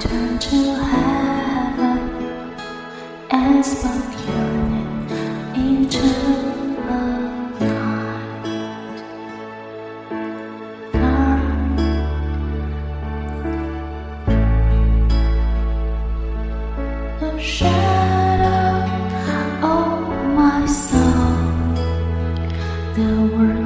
turned to heaven and spoke your name into the night. Lord, the shadow of my soul. The work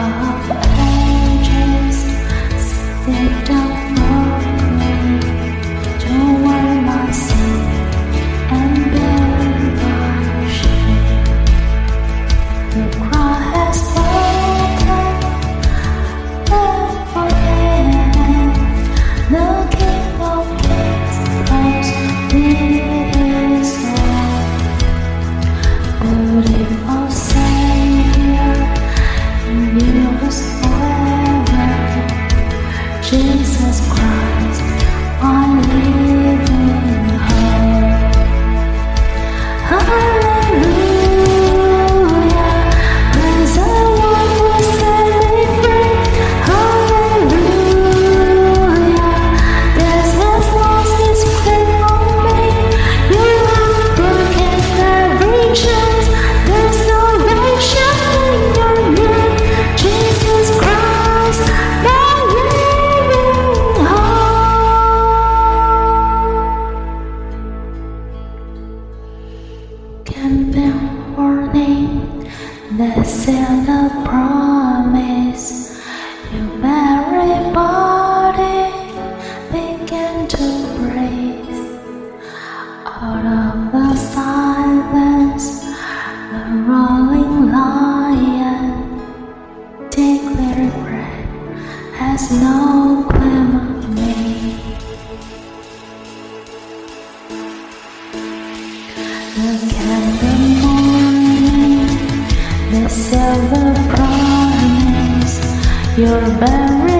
The Jesus the roaring lion declared breath has no claim on me. At the morning, the silver promise, your very